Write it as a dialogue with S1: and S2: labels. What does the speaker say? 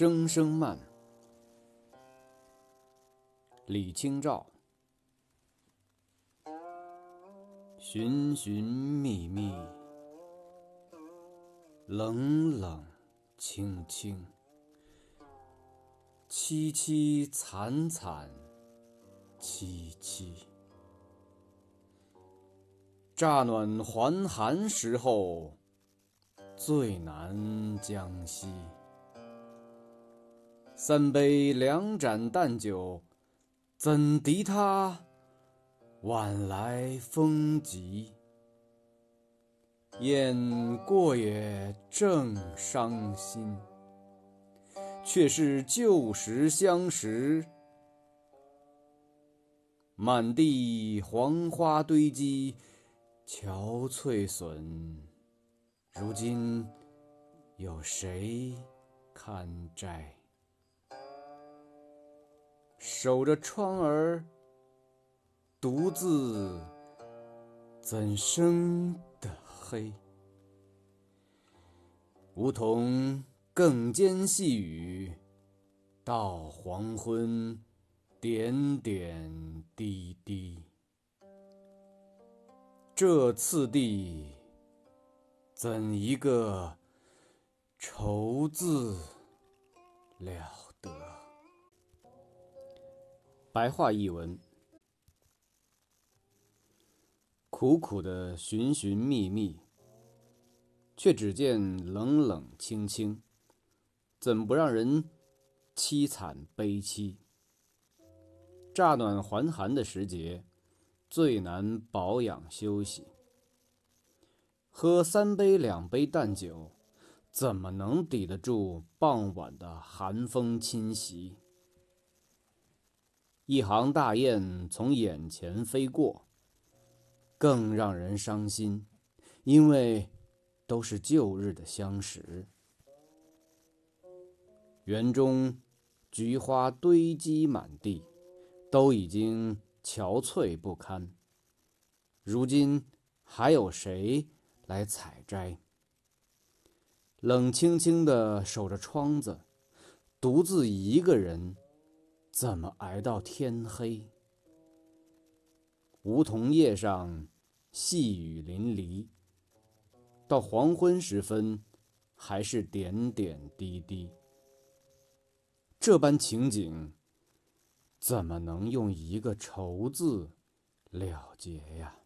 S1: 声声慢，李清照。寻寻觅觅，冷冷清清，凄凄惨惨戚戚。乍暖还寒时候，最难将息。三杯两盏淡酒，怎敌他晚来风急？雁过也正伤心，却是旧时相识。满地黄花堆积，憔悴损，如今有谁堪摘？守着窗儿，独自怎生得黑？梧桐更兼细雨，到黄昏点点滴滴。这次第，怎一个愁字了得！白话译文：苦苦的寻寻觅觅，却只见冷冷清清，怎不让人凄惨悲戚？乍暖还寒的时节，最难保养休息。喝三杯两杯淡酒，怎么能抵得住傍晚的寒风侵袭？一行大雁从眼前飞过，更让人伤心，因为都是旧日的相识。园中菊花堆积满地，都已经憔悴不堪。如今还有谁来采摘？冷清清的守着窗子，独自一个人。怎么挨到天黑？梧桐叶上细雨淋漓，到黄昏时分，还是点点滴滴。这般情景，怎么能用一个愁字了结呀？